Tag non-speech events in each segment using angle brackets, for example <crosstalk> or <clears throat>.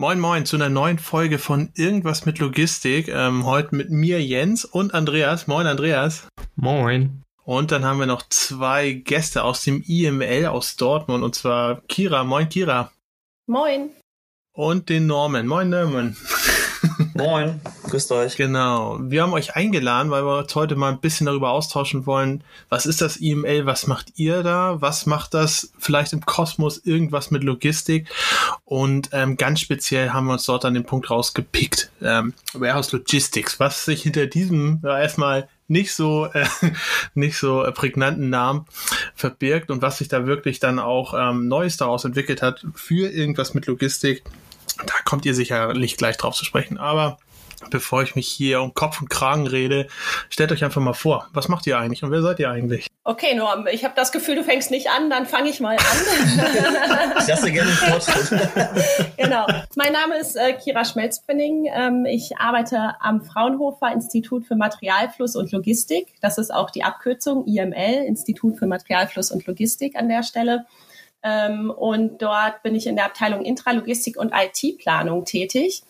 Moin Moin zu einer neuen Folge von Irgendwas mit Logistik. Ähm, heute mit mir Jens und Andreas. Moin Andreas. Moin. Und dann haben wir noch zwei Gäste aus dem IML aus Dortmund und zwar Kira. Moin Kira. Moin. Und den Norman. Moin Norman. Moin, grüßt euch. Genau. Wir haben euch eingeladen, weil wir uns heute mal ein bisschen darüber austauschen wollen. Was ist das IML? Was macht ihr da? Was macht das vielleicht im Kosmos irgendwas mit Logistik? Und ähm, ganz speziell haben wir uns dort an den Punkt rausgepickt. Ähm, Warehouse Logistics. Was sich hinter diesem ja, erstmal nicht so äh, <laughs> nicht so prägnanten Namen verbirgt und was sich da wirklich dann auch ähm, Neues daraus entwickelt hat für irgendwas mit Logistik da kommt ihr sicherlich gleich drauf zu sprechen. Aber bevor ich mich hier um Kopf und Kragen rede, stellt euch einfach mal vor, was macht ihr eigentlich und wer seid ihr eigentlich? Okay, Norm, ich habe das Gefühl, du fängst nicht an, dann fange ich mal an. <laughs> ich lasse gerne den <laughs> genau. Mein Name ist äh, Kira Schmelzpfenning. Ähm, ich arbeite am Fraunhofer Institut für Materialfluss und Logistik. Das ist auch die Abkürzung IML, Institut für Materialfluss und Logistik an der Stelle. Ähm, und dort bin ich in der Abteilung Intralogistik und IT-Planung tätig.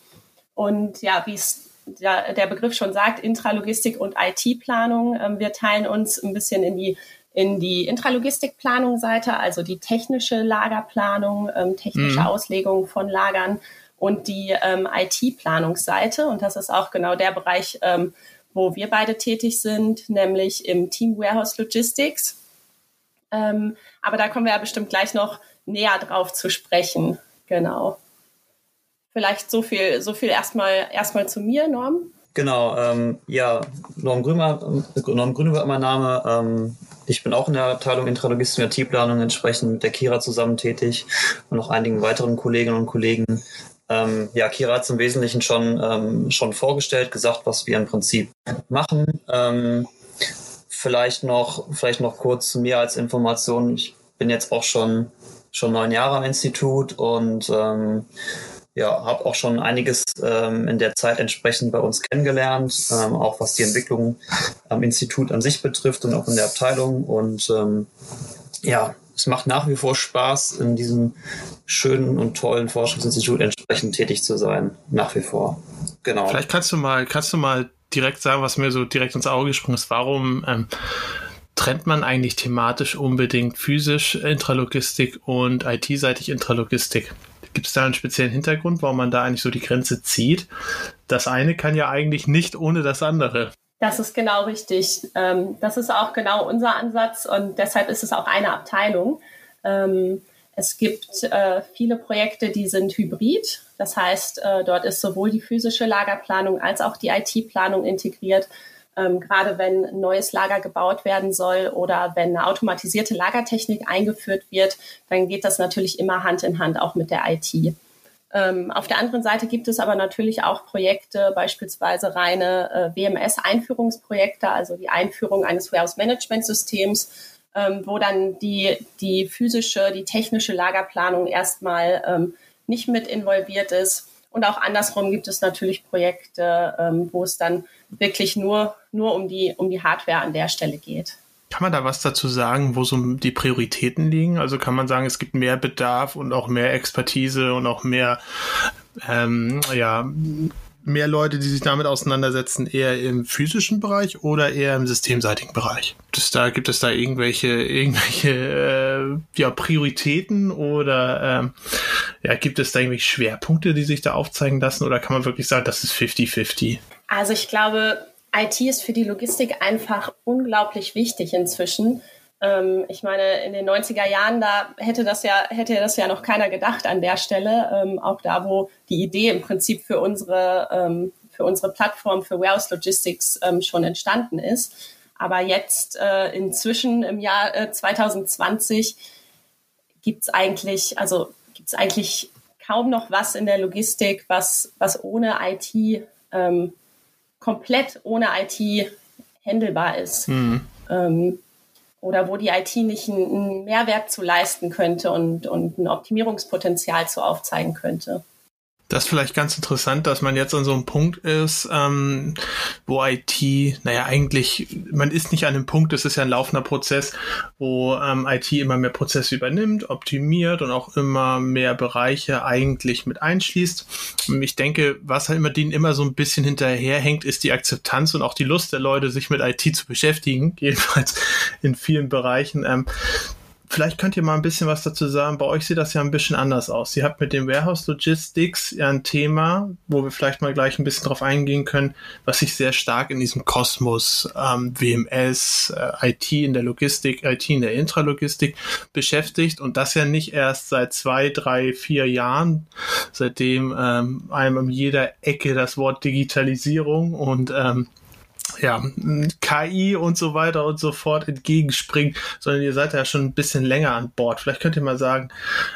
Und ja, wie es der, der Begriff schon sagt, Intralogistik und IT-Planung. Ähm, wir teilen uns ein bisschen in die in die Intralogistikplanung-Seite, also die technische Lagerplanung, ähm, technische mhm. Auslegung von Lagern und die ähm, IT-Planungsseite. Und das ist auch genau der Bereich, ähm, wo wir beide tätig sind, nämlich im Team Warehouse Logistics. Ähm, aber da kommen wir ja bestimmt gleich noch näher drauf zu sprechen. Genau. Vielleicht so viel, so viel erstmal, erstmal zu mir, Norm. Genau, ähm, ja, Norm Grümer, Norm Grüner war mein Name. Ähm, ich bin auch in der Abteilung Intralogistik und IT-Planung entsprechend mit der Kira zusammen tätig und noch einigen weiteren Kolleginnen und Kollegen. Ähm, ja, Kira hat es im Wesentlichen schon, ähm, schon vorgestellt, gesagt, was wir im Prinzip machen. Vielleicht noch, vielleicht noch kurz zu mir als Information. Ich bin jetzt auch schon, schon neun Jahre am Institut und ähm, ja, habe auch schon einiges ähm, in der Zeit entsprechend bei uns kennengelernt, ähm, auch was die Entwicklung am Institut an sich betrifft und auch in der Abteilung. Und ähm, ja, es macht nach wie vor Spaß, in diesem schönen und tollen Forschungsinstitut entsprechend tätig zu sein. Nach wie vor. Genau. Vielleicht kannst du mal, kannst du mal direkt sagen, was mir so direkt ins Auge gesprungen ist. Warum ähm, trennt man eigentlich thematisch unbedingt physisch Intralogistik und IT-seitig Intralogistik? Gibt es da einen speziellen Hintergrund, warum man da eigentlich so die Grenze zieht? Das eine kann ja eigentlich nicht ohne das andere. Das ist genau richtig. Ähm, das ist auch genau unser Ansatz und deshalb ist es auch eine Abteilung. Ähm, es gibt äh, viele Projekte, die sind hybrid. Das heißt, äh, dort ist sowohl die physische Lagerplanung als auch die IT-Planung integriert. Ähm, gerade wenn ein neues Lager gebaut werden soll oder wenn eine automatisierte Lagertechnik eingeführt wird, dann geht das natürlich immer Hand in Hand auch mit der IT. Ähm, auf der anderen Seite gibt es aber natürlich auch Projekte, beispielsweise reine äh, WMS-Einführungsprojekte, also die Einführung eines Warehouse-Management-Systems ähm, wo dann die, die physische, die technische Lagerplanung erstmal ähm, nicht mit involviert ist. Und auch andersrum gibt es natürlich Projekte, ähm, wo es dann wirklich nur, nur um, die, um die Hardware an der Stelle geht. Kann man da was dazu sagen, wo so die Prioritäten liegen? Also kann man sagen, es gibt mehr Bedarf und auch mehr Expertise und auch mehr ähm, ja, mehr Leute, die sich damit auseinandersetzen, eher im physischen Bereich oder eher im systemseitigen Bereich? Das da, gibt es da irgendwelche, irgendwelche äh, ja, Prioritäten oder ähm, ja, gibt es da irgendwelche Schwerpunkte, die sich da aufzeigen lassen oder kann man wirklich sagen, das ist 50-50? Also ich glaube, IT ist für die Logistik einfach unglaublich wichtig inzwischen. Ähm, ich meine, in den 90er Jahren, da hätte das ja, hätte das ja noch keiner gedacht an der Stelle. Ähm, auch da, wo die Idee im Prinzip für unsere, ähm, für unsere Plattform für Warehouse Logistics ähm, schon entstanden ist. Aber jetzt äh, inzwischen im Jahr äh, 2020 gibt's eigentlich, also gibt es eigentlich kaum noch was in der Logistik, was, was ohne IT, ähm, komplett ohne IT handelbar ist. Mhm. Oder wo die IT nicht einen Mehrwert zu leisten könnte und, und ein Optimierungspotenzial zu aufzeigen könnte. Das ist vielleicht ganz interessant, dass man jetzt an so einem Punkt ist, ähm, wo IT, naja, eigentlich, man ist nicht an dem Punkt, es ist ja ein laufender Prozess, wo ähm, IT immer mehr Prozesse übernimmt, optimiert und auch immer mehr Bereiche eigentlich mit einschließt. Und ich denke, was halt immer denen immer so ein bisschen hinterherhängt, ist die Akzeptanz und auch die Lust der Leute, sich mit IT zu beschäftigen, <laughs> jedenfalls in vielen Bereichen. Ähm, Vielleicht könnt ihr mal ein bisschen was dazu sagen. Bei euch sieht das ja ein bisschen anders aus. Ihr habt mit dem Warehouse Logistics ja ein Thema, wo wir vielleicht mal gleich ein bisschen drauf eingehen können, was sich sehr stark in diesem Kosmos ähm, WMS, äh, IT in der Logistik, IT in der Intralogistik beschäftigt und das ja nicht erst seit zwei, drei, vier Jahren, seitdem ähm, einem um jeder Ecke das Wort Digitalisierung und ähm, ja, KI und so weiter und so fort entgegenspringt, sondern ihr seid ja schon ein bisschen länger an Bord. Vielleicht könnt ihr mal sagen,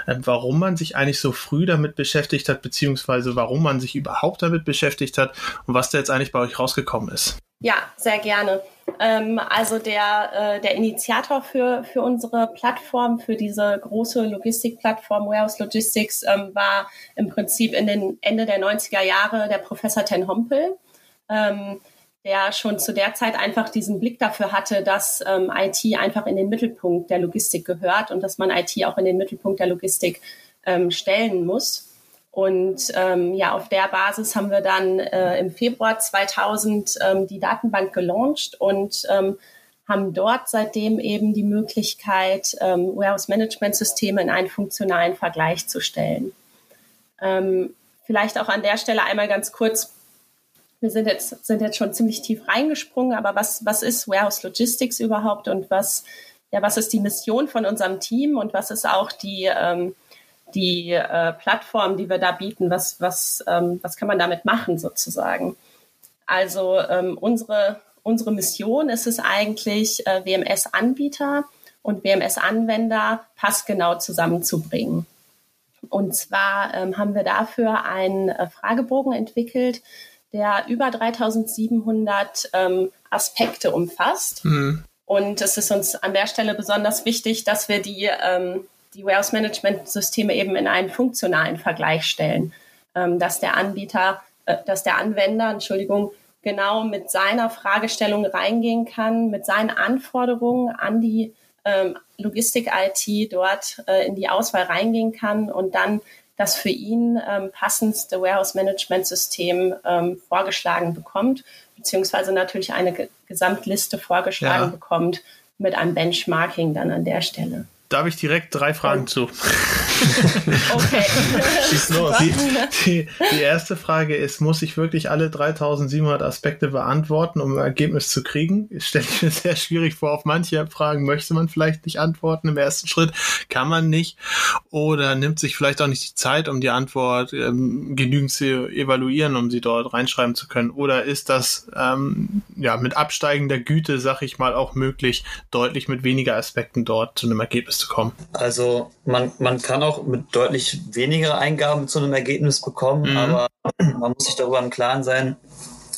ähm, warum man sich eigentlich so früh damit beschäftigt hat, beziehungsweise warum man sich überhaupt damit beschäftigt hat und was da jetzt eigentlich bei euch rausgekommen ist. Ja, sehr gerne. Ähm, also der, äh, der Initiator für, für unsere Plattform, für diese große Logistikplattform Warehouse Logistics, ähm, war im Prinzip in den Ende der 90er Jahre der Professor Ten Hompel. Ähm, der schon zu der Zeit einfach diesen Blick dafür hatte, dass ähm, IT einfach in den Mittelpunkt der Logistik gehört und dass man IT auch in den Mittelpunkt der Logistik ähm, stellen muss. Und ähm, ja, auf der Basis haben wir dann äh, im Februar 2000 ähm, die Datenbank gelauncht und ähm, haben dort seitdem eben die Möglichkeit, ähm, Warehouse-Management-Systeme in einen funktionalen Vergleich zu stellen. Ähm, vielleicht auch an der Stelle einmal ganz kurz wir sind jetzt, sind jetzt schon ziemlich tief reingesprungen, aber was, was ist Warehouse Logistics überhaupt und was, ja, was ist die Mission von unserem Team und was ist auch die, ähm, die äh, Plattform, die wir da bieten? Was, was, ähm, was kann man damit machen sozusagen? Also ähm, unsere, unsere Mission ist es eigentlich, äh, WMS-Anbieter und WMS-Anwender passgenau zusammenzubringen. Und zwar ähm, haben wir dafür einen äh, Fragebogen entwickelt, der über 3700 ähm, Aspekte umfasst. Mhm. Und es ist uns an der Stelle besonders wichtig, dass wir die, ähm, die Warehouse-Management-Systeme eben in einen funktionalen Vergleich stellen, ähm, dass der Anbieter, äh, dass der Anwender, Entschuldigung, genau mit seiner Fragestellung reingehen kann, mit seinen Anforderungen an die ähm, Logistik-IT dort äh, in die Auswahl reingehen kann und dann das für ihn ähm, passendste Warehouse-Management-System ähm, vorgeschlagen bekommt, beziehungsweise natürlich eine Ge Gesamtliste vorgeschlagen ja. bekommt mit einem Benchmarking dann an der Stelle. Da habe ich direkt drei Fragen zu. <laughs> okay. Schieß los. Die, die, die, erste Frage ist, muss ich wirklich alle 3700 Aspekte beantworten, um ein Ergebnis zu kriegen? Das stelle ich mir sehr schwierig vor. Auf manche Fragen möchte man vielleicht nicht antworten im ersten Schritt, kann man nicht. Oder nimmt sich vielleicht auch nicht die Zeit, um die Antwort ähm, genügend zu evaluieren, um sie dort reinschreiben zu können. Oder ist das ähm, ja mit absteigender Güte, sag ich mal, auch möglich, deutlich mit weniger Aspekten dort zu einem Ergebnis zu kommen? Also man, man kann auch mit deutlich weniger Eingaben zu einem Ergebnis bekommen, mhm. aber man muss sich darüber im Klaren sein,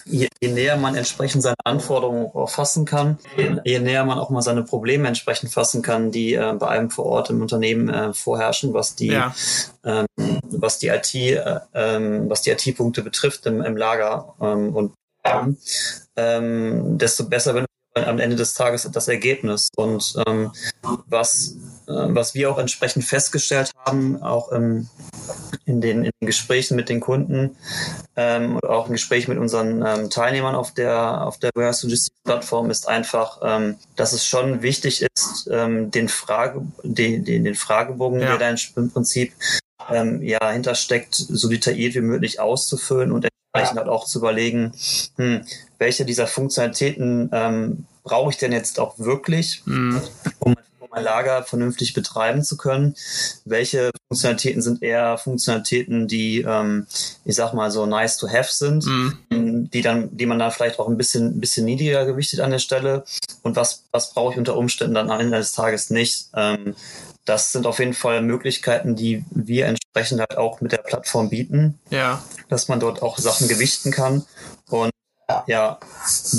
je, je, näher man entsprechend seine Anforderungen fassen kann, je, je, näher man auch mal seine Probleme entsprechend fassen kann, die äh, bei einem vor Ort im Unternehmen äh, vorherrschen, was die, ja. ähm, was die IT, äh, ähm, was die IT-Punkte betrifft im, im Lager ähm, und ähm, desto besser, wenn am Ende des Tages das Ergebnis. Und ähm, was, äh, was wir auch entsprechend festgestellt haben, auch ähm, in, den, in den Gesprächen mit den Kunden ähm, oder auch im Gespräch mit unseren ähm, Teilnehmern auf der, auf der Warehouse Logistics Plattform, ist einfach, ähm, dass es schon wichtig ist, ähm, den, Frage, den, den, den Fragebogen, ja. der da im Prinzip ähm, ja hintersteckt, so detailliert wie möglich auszufüllen und entsprechend halt auch zu überlegen, hm, welche dieser Funktionalitäten ähm, brauche ich denn jetzt auch wirklich, mhm. um, um mein Lager vernünftig betreiben zu können? Welche Funktionalitäten sind eher Funktionalitäten, die, ähm, ich sag mal, so nice to have sind, mhm. die dann, die man dann vielleicht auch ein bisschen, ein bisschen niedriger gewichtet an der Stelle? Und was, was brauche ich unter Umständen dann am Ende des Tages nicht? Ähm, das sind auf jeden Fall Möglichkeiten, die wir entsprechend halt auch mit der Plattform bieten. Ja. Dass man dort auch Sachen gewichten kann. Und ja,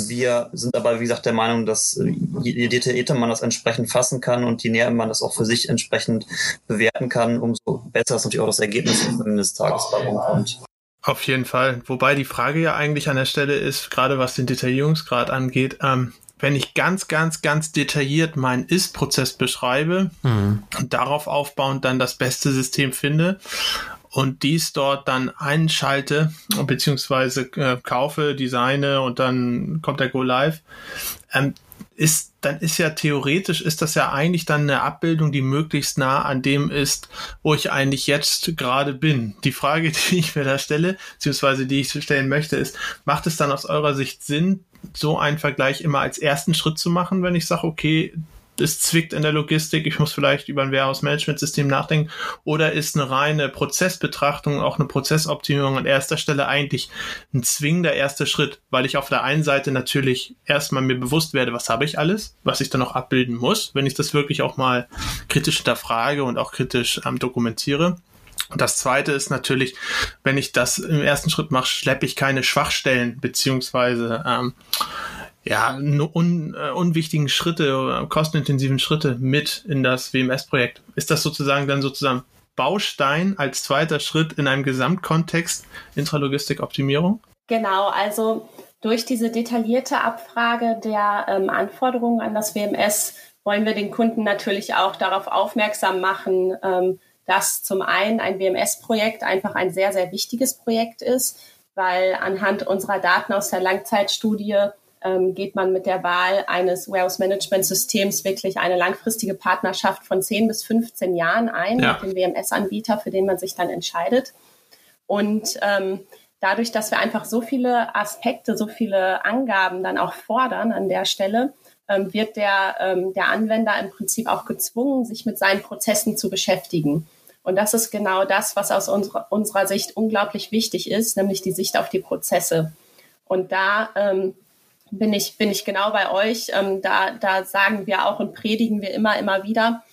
wir sind aber, wie gesagt, der Meinung, dass je detaillierter man das entsprechend fassen kann und je näher man das auch für sich entsprechend bewerten kann, umso besser ist natürlich auch das Ergebnis am Ende des Tages bei rumkommt. Auf jeden Fall. Wobei die Frage ja eigentlich an der Stelle ist, gerade was den Detaillierungsgrad angeht, ähm, wenn ich ganz, ganz, ganz detailliert meinen Ist-Prozess beschreibe mhm. und darauf aufbauend dann das beste System finde und dies dort dann einschalte beziehungsweise äh, kaufe, designe und dann kommt der Go Live, ähm, ist, dann ist ja theoretisch, ist das ja eigentlich dann eine Abbildung, die möglichst nah an dem ist, wo ich eigentlich jetzt gerade bin. Die Frage, <laughs> die ich mir da stelle, beziehungsweise die ich stellen möchte, ist, macht es dann aus eurer Sicht Sinn, so einen Vergleich immer als ersten Schritt zu machen, wenn ich sage, okay, es zwickt in der Logistik, ich muss vielleicht über ein Warehouse-Management-System nachdenken, oder ist eine reine Prozessbetrachtung, auch eine Prozessoptimierung an erster Stelle eigentlich ein zwingender erster Schritt, weil ich auf der einen Seite natürlich erstmal mir bewusst werde, was habe ich alles, was ich dann noch abbilden muss, wenn ich das wirklich auch mal kritisch hinterfrage und auch kritisch ähm, dokumentiere. Und das zweite ist natürlich, wenn ich das im ersten Schritt mache, schleppe ich keine Schwachstellen beziehungsweise ähm, ja, un, äh, unwichtigen Schritte, äh, kostenintensiven Schritte mit in das WMS-Projekt. Ist das sozusagen dann sozusagen Baustein als zweiter Schritt in einem Gesamtkontext Intralogistik-Optimierung? Genau, also durch diese detaillierte Abfrage der ähm, Anforderungen an das WMS wollen wir den Kunden natürlich auch darauf aufmerksam machen, ähm, dass zum einen ein WMS-Projekt einfach ein sehr, sehr wichtiges Projekt ist, weil anhand unserer Daten aus der Langzeitstudie ähm, geht man mit der Wahl eines Warehouse Management Systems wirklich eine langfristige Partnerschaft von 10 bis 15 Jahren ein ja. mit dem WMS-Anbieter, für den man sich dann entscheidet. Und ähm, dadurch, dass wir einfach so viele Aspekte, so viele Angaben dann auch fordern an der Stelle, ähm, wird der, ähm, der Anwender im Prinzip auch gezwungen, sich mit seinen Prozessen zu beschäftigen. Und das ist genau das, was aus unserer, unserer Sicht unglaublich wichtig ist, nämlich die Sicht auf die Prozesse. Und da ähm, bin ich, bin ich genau bei euch. Ähm, da, da sagen wir auch und predigen wir immer, immer wieder,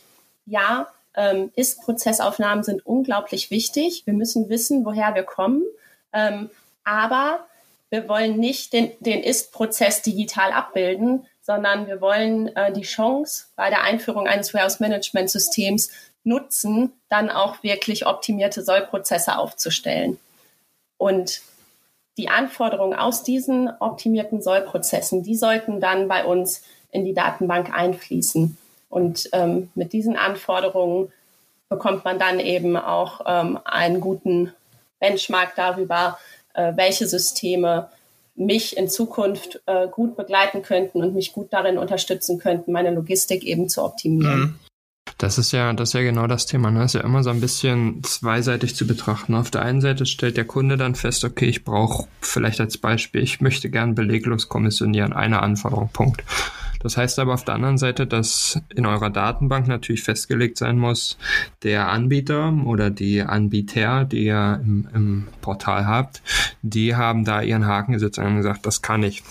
ja, ähm, Ist-Prozessaufnahmen sind unglaublich wichtig. Wir müssen wissen, woher wir kommen. Ähm, aber wir wollen nicht den, den Ist-Prozess digital abbilden, sondern wir wollen äh, die Chance bei der Einführung eines Warehouse-Management-Systems nutzen, dann auch wirklich optimierte Sollprozesse aufzustellen. Und die Anforderungen aus diesen optimierten Sollprozessen, die sollten dann bei uns in die Datenbank einfließen. Und ähm, mit diesen Anforderungen bekommt man dann eben auch ähm, einen guten Benchmark darüber, äh, welche Systeme mich in Zukunft äh, gut begleiten könnten und mich gut darin unterstützen könnten, meine Logistik eben zu optimieren. Mhm. Das ist ja, das ist ja genau das Thema. Ne? Das ist ja immer so ein bisschen zweiseitig zu betrachten. Auf der einen Seite stellt der Kunde dann fest, okay, ich brauche vielleicht als Beispiel, ich möchte gern beleglos kommissionieren, eine Anforderung, Punkt. Das heißt aber auf der anderen Seite, dass in eurer Datenbank natürlich festgelegt sein muss, der Anbieter oder die Anbieter, die ihr im, im Portal habt, die haben da ihren Haken gesetzt und gesagt, das kann ich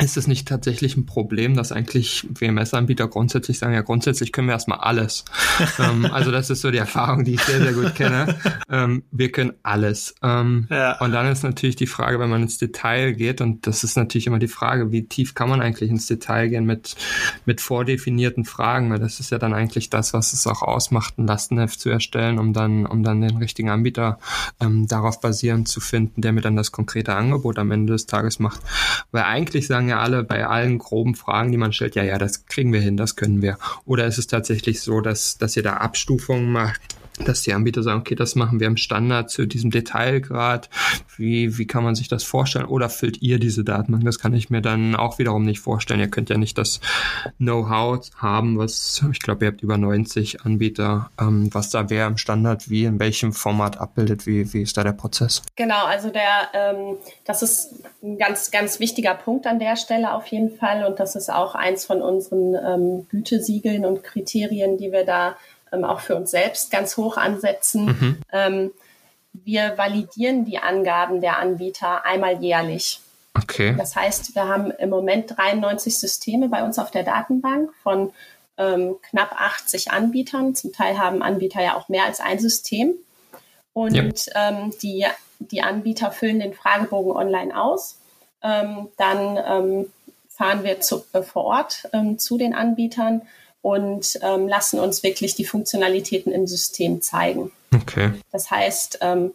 ist es nicht tatsächlich ein Problem, dass eigentlich WMS-Anbieter grundsätzlich sagen, ja, grundsätzlich können wir erstmal alles. <laughs> ähm, also das ist so die Erfahrung, die ich sehr, sehr gut kenne. Ähm, wir können alles. Ähm, ja. Und dann ist natürlich die Frage, wenn man ins Detail geht, und das ist natürlich immer die Frage, wie tief kann man eigentlich ins Detail gehen mit, mit vordefinierten Fragen, weil das ist ja dann eigentlich das, was es auch ausmacht, ein Lastenheft zu erstellen, um dann, um dann den richtigen Anbieter ähm, darauf basierend zu finden, der mir dann das konkrete Angebot am Ende des Tages macht. Weil eigentlich sagen ja alle bei allen groben Fragen, die man stellt, ja, ja, das kriegen wir hin, das können wir. Oder ist es tatsächlich so, dass, dass ihr da Abstufungen macht, dass die Anbieter sagen, okay, das machen wir im Standard zu diesem Detailgrad. Wie, wie kann man sich das vorstellen? Oder füllt ihr diese Datenbank? Das kann ich mir dann auch wiederum nicht vorstellen. Ihr könnt ja nicht das Know-how haben, was, ich glaube, ihr habt über 90 Anbieter, ähm, was da wer im Standard wie, in welchem Format abbildet. Wie, wie ist da der Prozess? Genau, also der, ähm, das ist ein ganz, ganz wichtiger Punkt an der Stelle auf jeden Fall. Und das ist auch eins von unseren ähm, Gütesiegeln und Kriterien, die wir da ähm, auch für uns selbst ganz hoch ansetzen. Mhm. Ähm, wir validieren die Angaben der Anbieter einmal jährlich. Okay. Das heißt, wir haben im Moment 93 Systeme bei uns auf der Datenbank von ähm, knapp 80 Anbietern. Zum Teil haben Anbieter ja auch mehr als ein System. Und ja. ähm, die, die Anbieter füllen den Fragebogen online aus. Ähm, dann ähm, fahren wir zu, äh, vor Ort ähm, zu den Anbietern und ähm, lassen uns wirklich die Funktionalitäten im System zeigen. Okay. Das heißt, ähm,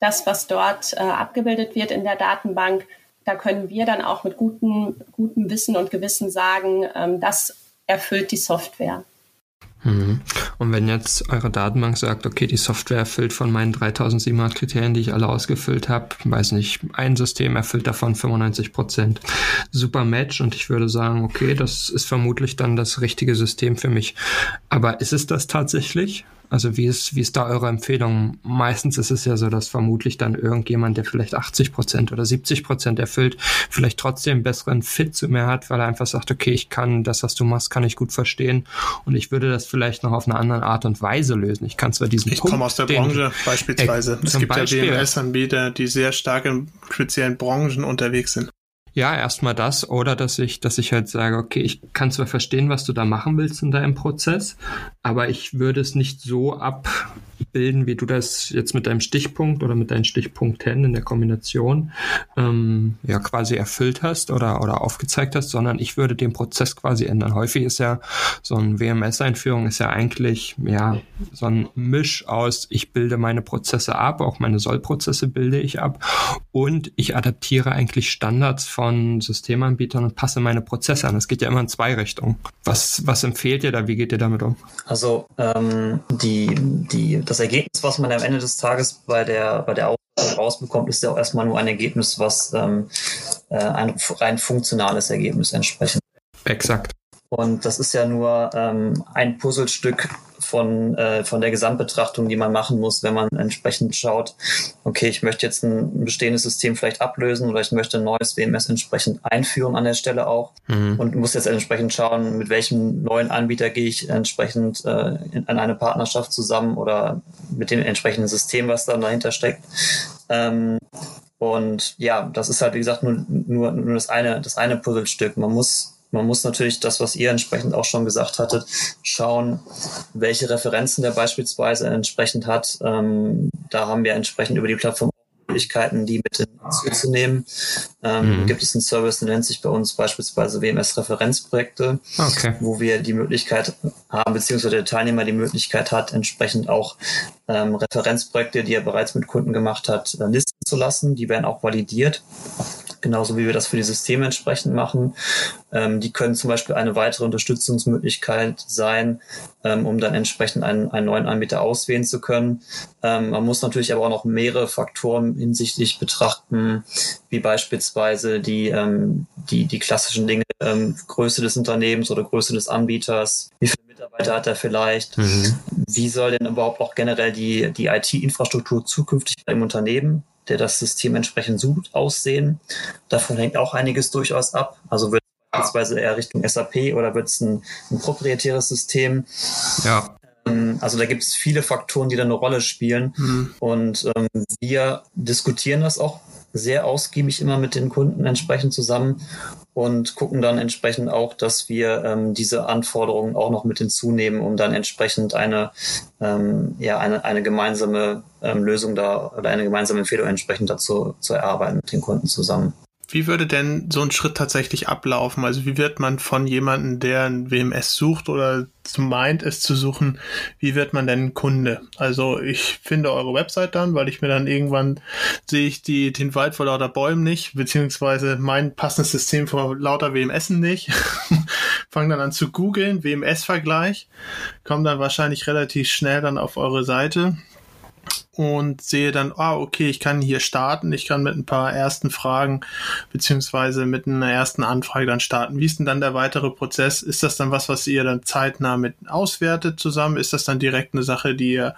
das, was dort äh, abgebildet wird in der Datenbank, da können wir dann auch mit gutem, gutem Wissen und Gewissen sagen, ähm, das erfüllt die Software. Mhm. Und wenn jetzt eure Datenbank sagt, okay, die Software erfüllt von meinen 3700 Kriterien, die ich alle ausgefüllt habe, weiß nicht, ein System erfüllt davon 95 Prozent. Super Match und ich würde sagen, okay, das ist vermutlich dann das richtige System für mich. Aber ist es das tatsächlich? Also wie ist, wie ist da eure Empfehlung? Meistens ist es ja so, dass vermutlich dann irgendjemand, der vielleicht 80 Prozent oder 70 Prozent erfüllt, vielleicht trotzdem einen besseren Fit zu mir hat, weil er einfach sagt, okay, ich kann das, was du machst, kann ich gut verstehen und ich würde das vielleicht noch auf eine andere Art und Weise lösen. Ich kann zwar diesen Ich komme aus der Branche beispielsweise. Äh, es gibt Beispiel, ja WMS-Anbieter, die sehr stark in speziellen Branchen unterwegs sind. Ja, erstmal das oder dass ich, dass ich halt sage, okay, ich kann zwar verstehen, was du da machen willst in deinem Prozess, aber ich würde es nicht so abbilden, wie du das jetzt mit deinem Stichpunkt oder mit deinen Stichpunkten in der Kombination ähm, ja quasi erfüllt hast oder, oder aufgezeigt hast, sondern ich würde den Prozess quasi ändern. Häufig ist ja so ein WMS-Einführung ist ja eigentlich ja so ein Misch aus, ich bilde meine Prozesse ab, auch meine Sollprozesse bilde ich ab und ich adaptiere eigentlich Standards von von Systemanbietern und passe meine Prozesse an. Es geht ja immer in zwei Richtungen. Was, was empfehlt ihr da? Wie geht ihr damit um? Also ähm, die, die, das Ergebnis, was man am Ende des Tages bei der, bei der Auswahl rausbekommt, ist ja auch erstmal nur ein Ergebnis, was ähm, äh, ein rein funktionales Ergebnis entsprechend. Exakt. Und das ist ja nur ähm, ein Puzzlestück von, äh, von der Gesamtbetrachtung, die man machen muss, wenn man entsprechend schaut, okay, ich möchte jetzt ein bestehendes System vielleicht ablösen oder ich möchte ein neues WMS entsprechend einführen an der Stelle auch mhm. und muss jetzt entsprechend schauen, mit welchem neuen Anbieter gehe ich entsprechend äh, in, an eine Partnerschaft zusammen oder mit dem entsprechenden System, was dann dahinter steckt. Ähm, und ja, das ist halt, wie gesagt, nur, nur, nur das eine, das eine Puzzlestück. Man muss man muss natürlich das, was ihr entsprechend auch schon gesagt hattet, schauen, welche Referenzen der beispielsweise entsprechend hat. Ähm, da haben wir entsprechend über die Plattform Möglichkeiten, die mit hinzuzunehmen. Ähm, mhm. Gibt es einen Service, der nennt sich bei uns beispielsweise WMS-Referenzprojekte, okay. wo wir die Möglichkeit haben, beziehungsweise der Teilnehmer die Möglichkeit hat, entsprechend auch ähm, Referenzprojekte, die er bereits mit Kunden gemacht hat, äh, listen zu lassen. Die werden auch validiert genauso wie wir das für die Systeme entsprechend machen. Ähm, die können zum Beispiel eine weitere Unterstützungsmöglichkeit sein, ähm, um dann entsprechend einen, einen neuen Anbieter auswählen zu können. Ähm, man muss natürlich aber auch noch mehrere Faktoren hinsichtlich betrachten, wie beispielsweise die, ähm, die, die klassischen Dinge, ähm, Größe des Unternehmens oder Größe des Anbieters, wie viele Mitarbeiter hat er vielleicht, mhm. wie soll denn überhaupt auch generell die, die IT-Infrastruktur zukünftig im Unternehmen der das System entsprechend sucht, aussehen. Davon hängt auch einiges durchaus ab. Also wird es beispielsweise eher Richtung SAP oder wird es ein, ein proprietäres System? Ja. Ähm, also da gibt es viele Faktoren, die da eine Rolle spielen. Mhm. Und ähm, wir diskutieren das auch sehr ausgiebig immer mit den Kunden entsprechend zusammen und gucken dann entsprechend auch, dass wir ähm, diese Anforderungen auch noch mit hinzunehmen, um dann entsprechend eine, ähm, ja, eine, eine gemeinsame ähm, Lösung da oder eine gemeinsame Empfehlung entsprechend dazu zu erarbeiten mit den Kunden zusammen. Wie würde denn so ein Schritt tatsächlich ablaufen? Also wie wird man von jemandem, der ein WMS sucht oder meint, es zu suchen, wie wird man denn Kunde? Also ich finde eure Website dann, weil ich mir dann irgendwann sehe ich die, den Wald vor lauter Bäumen nicht, beziehungsweise mein passendes System vor lauter WMS nicht. <laughs> Fange dann an zu googeln, WMS-Vergleich, komme dann wahrscheinlich relativ schnell dann auf eure Seite und sehe dann, ah, okay, ich kann hier starten, ich kann mit ein paar ersten Fragen beziehungsweise mit einer ersten Anfrage dann starten. Wie ist denn dann der weitere Prozess? Ist das dann was, was ihr dann zeitnah mit auswertet zusammen? Ist das dann direkt eine Sache, die ihr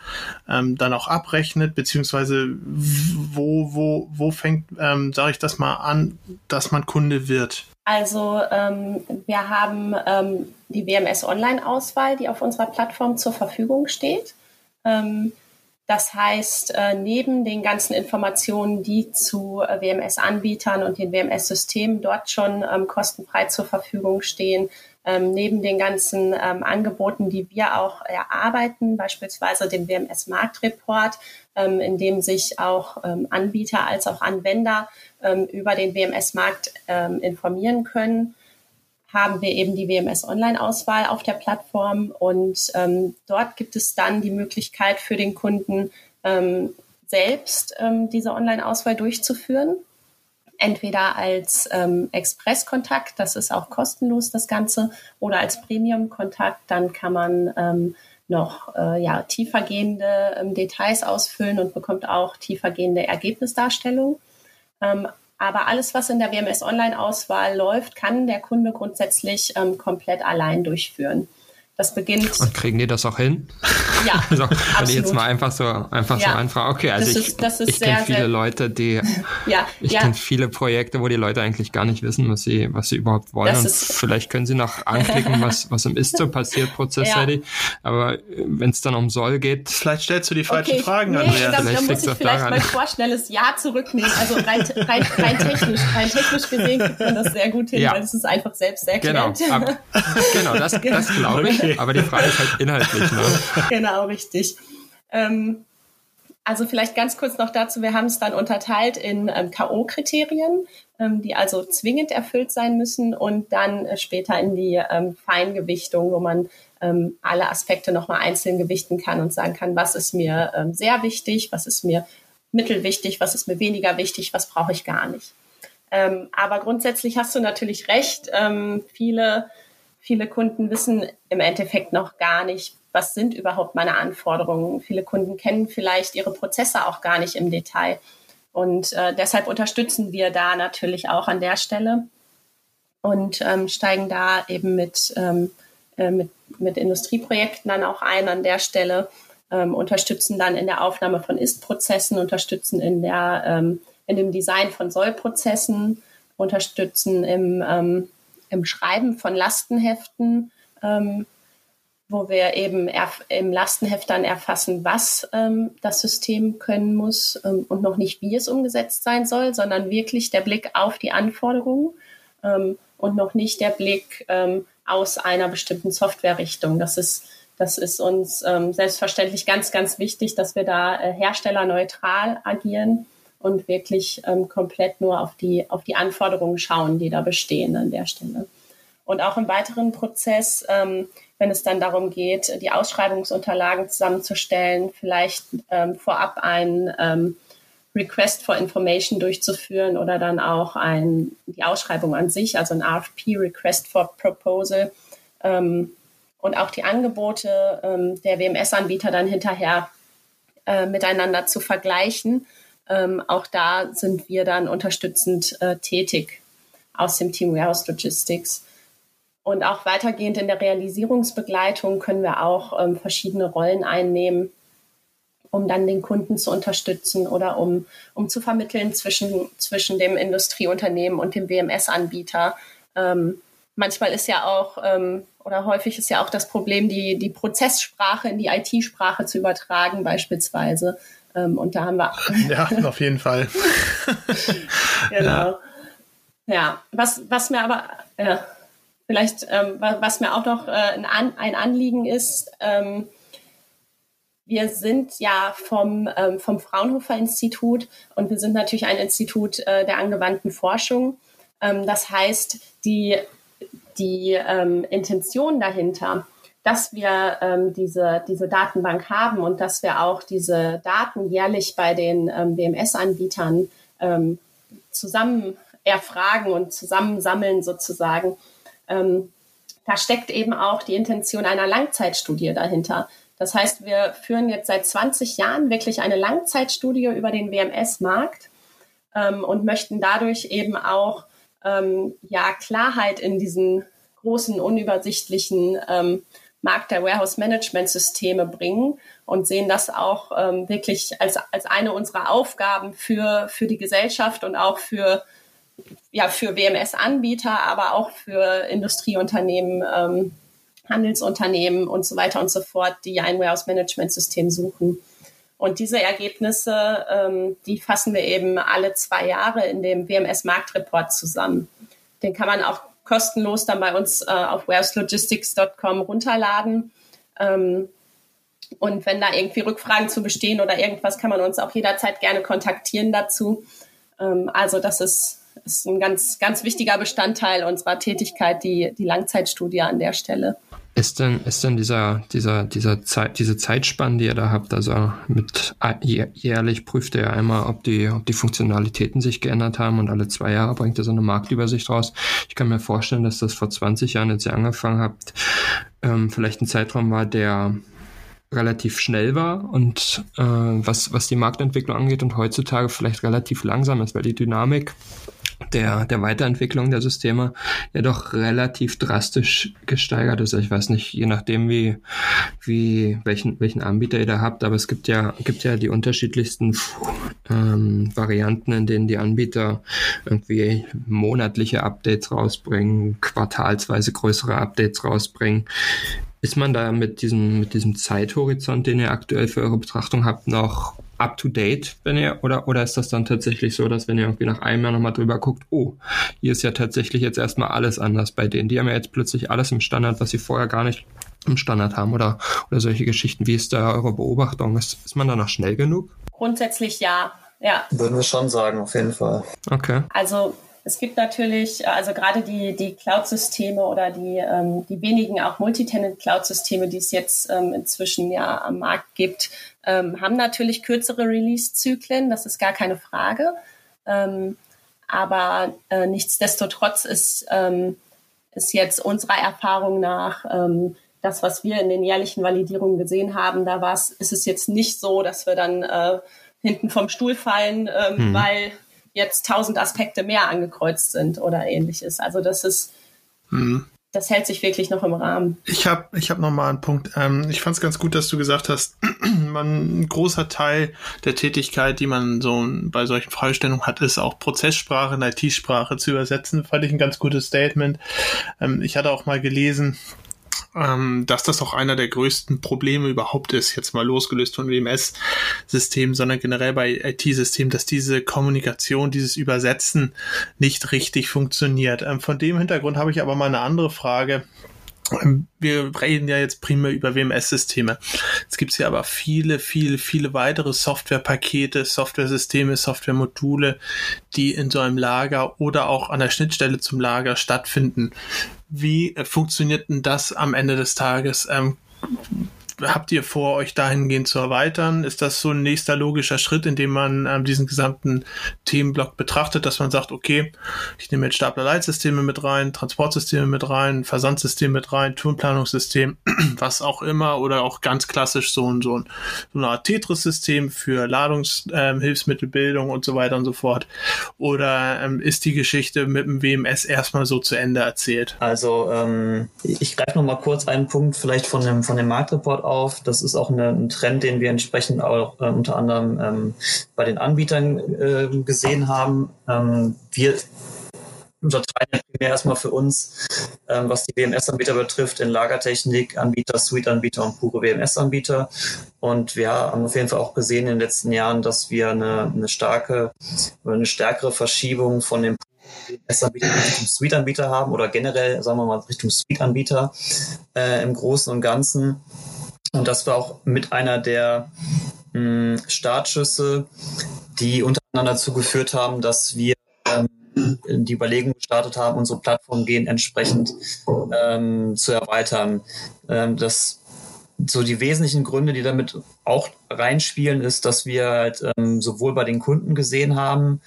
ähm, dann auch abrechnet, beziehungsweise wo, wo, wo fängt, ähm, sage ich das mal an, dass man Kunde wird? Also ähm, wir haben ähm, die WMS Online-Auswahl, die auf unserer Plattform zur Verfügung steht. Ähm, das heißt, äh, neben den ganzen Informationen, die zu äh, WMS-Anbietern und den WMS-Systemen dort schon ähm, kostenfrei zur Verfügung stehen, ähm, neben den ganzen ähm, Angeboten, die wir auch erarbeiten, beispielsweise dem WMS Marktreport, ähm, in dem sich auch Anbieter als auch Anwender über den WMS Markt ähm, informieren können, haben wir eben die WMS Online-Auswahl auf der Plattform und ähm, dort gibt es dann die Möglichkeit für den Kunden ähm, selbst ähm, diese Online-Auswahl durchzuführen entweder als ähm, Express-Kontakt, das ist auch kostenlos das Ganze, oder als Premium-Kontakt, dann kann man ähm, noch äh, ja, tiefergehende ähm, Details ausfüllen und bekommt auch tiefergehende Ergebnisdarstellung. Aber alles, was in der WMS Online-Auswahl läuft, kann der Kunde grundsätzlich ähm, komplett allein durchführen. Das beginnt. Und kriegen die das auch hin? Ja. <laughs> also, wenn ich jetzt mal einfach so einfach ja. so anfrage, okay, also das ich, ist, ich kenne viele Leute, die <laughs> ja, ich ja. kenne viele Projekte, wo die Leute eigentlich gar nicht wissen, was sie, was sie überhaupt wollen. Das und vielleicht können sie noch anklicken, was, <laughs> was im Ist so passiert, prozessready. Ja. Aber wenn es dann um Soll geht. Vielleicht stellst du die falschen okay, Fragen nee, an. Andrea. Da, da muss ich vielleicht daran. mal vorschnelles Ja zurücknehmen. Also rein, rein, rein technisch, rein technisch gesehen kriegt man das sehr gut hin, weil es ist einfach selbst erklärt. Genau, ab, genau das, das glaube ich. Okay. Aber die Frage ist halt inhaltlich. Ne? <laughs> Genau, richtig. Ähm, also vielleicht ganz kurz noch dazu, wir haben es dann unterteilt in ähm, KO-Kriterien, ähm, die also zwingend erfüllt sein müssen und dann äh, später in die ähm, Feingewichtung, wo man ähm, alle Aspekte nochmal einzeln gewichten kann und sagen kann, was ist mir ähm, sehr wichtig, was ist mir mittelwichtig, was ist mir weniger wichtig, was brauche ich gar nicht. Ähm, aber grundsätzlich hast du natürlich recht. viele Viele Kunden wissen im Endeffekt noch gar nicht, was sind überhaupt meine Anforderungen. Viele Kunden kennen vielleicht ihre Prozesse auch gar nicht im Detail. Und äh, deshalb unterstützen wir da natürlich auch an der Stelle und ähm, steigen da eben mit, ähm, äh, mit, mit Industrieprojekten dann auch ein an der Stelle, ähm, unterstützen dann in der Aufnahme von Ist-Prozessen, unterstützen in, der, ähm, in dem Design von Soll-Prozessen, unterstützen im ähm, im Schreiben von Lastenheften, ähm, wo wir eben im Lastenheft dann erfassen, was ähm, das System können muss ähm, und noch nicht, wie es umgesetzt sein soll, sondern wirklich der Blick auf die Anforderungen ähm, und noch nicht der Blick ähm, aus einer bestimmten Softwarerichtung. Das ist, das ist uns ähm, selbstverständlich ganz, ganz wichtig, dass wir da äh, herstellerneutral agieren und wirklich ähm, komplett nur auf die, auf die Anforderungen schauen, die da bestehen an der Stelle. Und auch im weiteren Prozess, ähm, wenn es dann darum geht, die Ausschreibungsunterlagen zusammenzustellen, vielleicht ähm, vorab ein ähm, Request for Information durchzuführen oder dann auch ein, die Ausschreibung an sich, also ein RFP, Request for Proposal, ähm, und auch die Angebote ähm, der WMS-Anbieter dann hinterher äh, miteinander zu vergleichen ähm, auch da sind wir dann unterstützend äh, tätig aus dem Team Warehouse Logistics. Und auch weitergehend in der Realisierungsbegleitung können wir auch ähm, verschiedene Rollen einnehmen, um dann den Kunden zu unterstützen oder um, um zu vermitteln zwischen, zwischen dem Industrieunternehmen und dem WMS-Anbieter. Ähm, manchmal ist ja auch, ähm, oder häufig ist ja auch das Problem, die, die Prozesssprache in die IT-Sprache zu übertragen, beispielsweise. Ähm, und da haben wir. <laughs> Ja, auf jeden Fall. <laughs> genau. Ja. ja, was, was mir aber, äh, vielleicht, ähm, was mir auch noch äh, ein, ein, Anliegen ist, ähm, wir sind ja vom, ähm, vom Fraunhofer Institut und wir sind natürlich ein Institut äh, der angewandten Forschung. Ähm, das heißt, die, die ähm, Intention dahinter, dass wir ähm, diese, diese Datenbank haben und dass wir auch diese Daten jährlich bei den ähm, BMS-Anbietern ähm, zusammen erfragen und zusammensammeln sozusagen. Ähm, da steckt eben auch die Intention einer Langzeitstudie dahinter. Das heißt, wir führen jetzt seit 20 Jahren wirklich eine Langzeitstudie über den WMS-Markt ähm, und möchten dadurch eben auch ähm, ja Klarheit in diesen großen, unübersichtlichen ähm, Markt der Warehouse-Management-Systeme bringen und sehen das auch ähm, wirklich als, als eine unserer Aufgaben für, für die Gesellschaft und auch für, ja, für WMS-Anbieter, aber auch für Industrieunternehmen, ähm, Handelsunternehmen und so weiter und so fort, die ein Warehouse-Management-System suchen. Und diese Ergebnisse, ähm, die fassen wir eben alle zwei Jahre in dem WMS-Marktreport zusammen. Den kann man auch kostenlos dann bei uns äh, auf wareslogistics.com runterladen. Ähm, und wenn da irgendwie Rückfragen zu bestehen oder irgendwas, kann man uns auch jederzeit gerne kontaktieren dazu. Ähm, also das ist, ist ein ganz, ganz wichtiger Bestandteil unserer Tätigkeit, die, die Langzeitstudie an der Stelle. Ist denn, ist denn dieser, dieser, dieser Zeit, diese Zeitspanne, die ihr da habt, also mit jährlich prüft ihr ja einmal, ob die, ob die Funktionalitäten sich geändert haben und alle zwei Jahre bringt ihr so eine Marktübersicht raus. Ich kann mir vorstellen, dass das vor 20 Jahren, als ihr angefangen habt, ähm, vielleicht ein Zeitraum war, der relativ schnell war und äh, was, was die Marktentwicklung angeht und heutzutage vielleicht relativ langsam ist, weil die Dynamik der, der Weiterentwicklung der Systeme ja doch relativ drastisch gesteigert ist. Ich weiß nicht, je nachdem wie, wie, welchen, welchen Anbieter ihr da habt, aber es gibt ja, gibt ja die unterschiedlichsten ähm, Varianten, in denen die Anbieter irgendwie monatliche Updates rausbringen, quartalsweise größere Updates rausbringen. Ist man da mit diesem, mit diesem Zeithorizont, den ihr aktuell für eure Betrachtung habt, noch up to date, wenn ihr, oder, oder ist das dann tatsächlich so, dass wenn ihr irgendwie nach einem Jahr nochmal drüber guckt, oh, hier ist ja tatsächlich jetzt erstmal alles anders bei denen. Die haben ja jetzt plötzlich alles im Standard, was sie vorher gar nicht im Standard haben oder, oder solche Geschichten. Wie ist da eure Beobachtung? Ist, ist man da noch schnell genug? Grundsätzlich ja. Ja. Würden wir schon sagen, auf jeden Fall. Okay. Also es gibt natürlich, also gerade die, die Cloud-Systeme oder die, ähm, die wenigen auch Multitenant-Cloud-Systeme, die es jetzt ähm, inzwischen ja am Markt gibt, ähm, haben natürlich kürzere Release-Zyklen, das ist gar keine Frage. Ähm, aber äh, nichtsdestotrotz ist, ähm, ist jetzt unserer Erfahrung nach ähm, das, was wir in den jährlichen Validierungen gesehen haben, da war es, ist es jetzt nicht so, dass wir dann äh, hinten vom Stuhl fallen, hm. weil jetzt tausend Aspekte mehr angekreuzt sind oder ähnliches. Also das ist, mhm. Das hält sich wirklich noch im Rahmen. Ich habe ich hab noch mal einen Punkt. Ähm, ich fand es ganz gut, dass du gesagt hast, <clears throat> man, ein großer Teil der Tätigkeit, die man so bei solchen Fragestellungen hat, ist auch Prozesssprache in IT-Sprache zu übersetzen. Fand ich ein ganz gutes Statement. Ähm, ich hatte auch mal gelesen, ähm, dass das auch einer der größten Probleme überhaupt ist, jetzt mal losgelöst von WMS-Systemen, sondern generell bei IT-Systemen, dass diese Kommunikation, dieses Übersetzen nicht richtig funktioniert. Ähm, von dem Hintergrund habe ich aber mal eine andere Frage wir reden ja jetzt primär über WMS-Systeme. Es gibt ja aber viele, viele, viele weitere Softwarepakete, Softwaresysteme, Softwaremodule, die in so einem Lager oder auch an der Schnittstelle zum Lager stattfinden. Wie funktioniert denn das am Ende des Tages? Ähm, habt ihr vor, euch dahingehend zu erweitern? Ist das so ein nächster logischer Schritt, indem man ähm, diesen gesamten Themenblock betrachtet, dass man sagt, okay, ich nehme jetzt Stapler-Leitsysteme mit rein, Transportsysteme mit rein, Versandsystem mit rein, Tourenplanungssystem, <clears throat> was auch immer, oder auch ganz klassisch so, ein, so, ein, so eine Art Tetris-System für Ladungshilfsmittelbildung ähm, und so weiter und so fort. Oder ähm, ist die Geschichte mit dem WMS erstmal so zu Ende erzählt? Also ähm, ich greife noch mal kurz einen Punkt vielleicht von dem, von dem Marktreport auf. Das ist auch eine, ein Trend, den wir entsprechend auch äh, unter anderem ähm, bei den Anbietern äh, gesehen haben. Ähm, wir unterteilen primär erstmal für uns, ähm, was die WMS-Anbieter betrifft, in Lagertechnik-Anbieter, Suite-Anbieter und pure WMS-Anbieter. Und wir haben auf jeden Fall auch gesehen in den letzten Jahren, dass wir eine, eine starke oder eine stärkere Verschiebung von dem WMS-Anbieter Richtung Suite-Anbieter haben oder generell, sagen wir mal, Richtung Suite-Anbieter äh, im Großen und Ganzen. Und das war auch mit einer der mh, hm, Startschüsse, die unter anderem dazu geführt haben, dass wir ähm, die Überlegung gestartet haben, unsere Plattform gehen entsprechend ähm, zu erweitern. Ähm, das so die wesentlichen Gründe, die damit auch reinspielen, ist, dass wir halt ähm, sowohl bei den Kunden gesehen haben,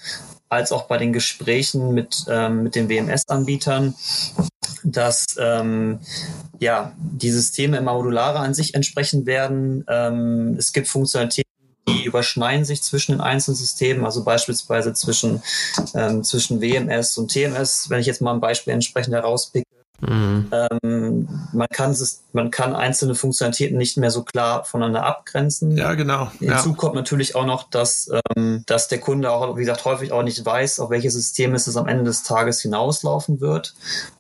als auch bei den Gesprächen mit, ähm, mit den WMS-Anbietern, dass ähm, ja, die Systeme immer modularer an sich entsprechend werden. Ähm, es gibt Funktionalitäten, die überschneiden sich zwischen den einzelnen Systemen, also beispielsweise zwischen, ähm, zwischen WMS und TMS, wenn ich jetzt mal ein Beispiel entsprechend herauspicke. Mhm. Ähm, man, kann, man kann einzelne Funktionalitäten nicht mehr so klar voneinander abgrenzen. Ja, genau. Hinzu ja. kommt natürlich auch noch, dass, ähm, dass der Kunde auch, wie gesagt, häufig auch nicht weiß, auf welches System es am Ende des Tages hinauslaufen wird.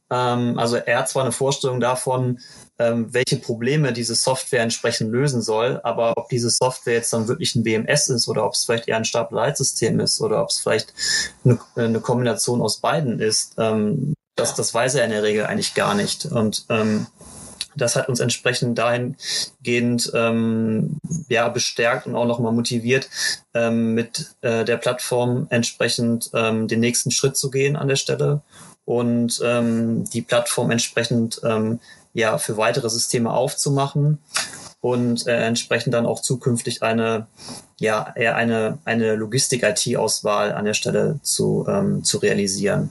Ähm, also er hat zwar eine Vorstellung davon, ähm, welche Probleme diese Software entsprechend lösen soll, aber ob diese Software jetzt dann wirklich ein BMS ist oder ob es vielleicht eher ein Stapel-Leitsystem ist oder ob es vielleicht eine, eine, Kombination aus beiden ist, ähm, das, das weiß er in der Regel eigentlich gar nicht. Und ähm, das hat uns entsprechend dahingehend ähm, ja, bestärkt und auch nochmal motiviert, ähm, mit äh, der Plattform entsprechend ähm, den nächsten Schritt zu gehen an der Stelle und ähm, die Plattform entsprechend ähm, ja, für weitere Systeme aufzumachen und äh, entsprechend dann auch zukünftig eine, ja, eher eine, eine Logistik-IT-Auswahl an der Stelle zu, ähm, zu realisieren.